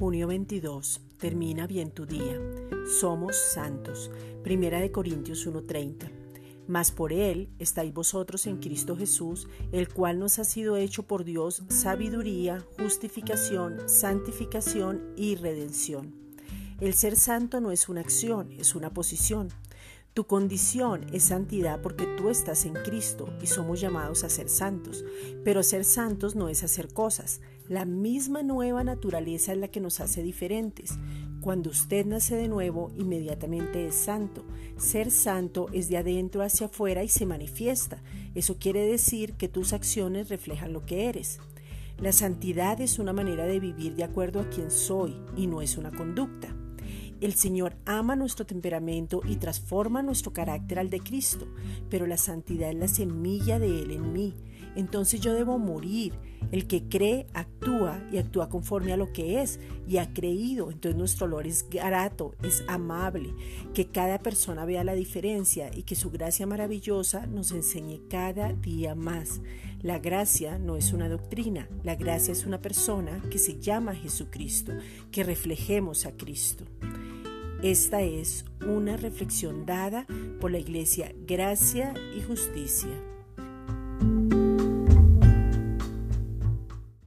22. Termina bien tu día. Somos santos. Primera de Corintios 1:30. Mas por Él estáis vosotros en Cristo Jesús, el cual nos ha sido hecho por Dios sabiduría, justificación, santificación y redención. El ser santo no es una acción, es una posición. Tu condición es santidad porque tú estás en Cristo y somos llamados a ser santos. Pero ser santos no es hacer cosas. La misma nueva naturaleza es la que nos hace diferentes. Cuando usted nace de nuevo, inmediatamente es santo. Ser santo es de adentro hacia afuera y se manifiesta. Eso quiere decir que tus acciones reflejan lo que eres. La santidad es una manera de vivir de acuerdo a quien soy y no es una conducta. El Señor ama nuestro temperamento y transforma nuestro carácter al de Cristo, pero la santidad es la semilla de Él en mí. Entonces yo debo morir. El que cree actúa y actúa conforme a lo que es y ha creído. Entonces nuestro olor es grato, es amable. Que cada persona vea la diferencia y que su gracia maravillosa nos enseñe cada día más. La gracia no es una doctrina, la gracia es una persona que se llama Jesucristo, que reflejemos a Cristo. Esta es una reflexión dada por la Iglesia Gracia y Justicia.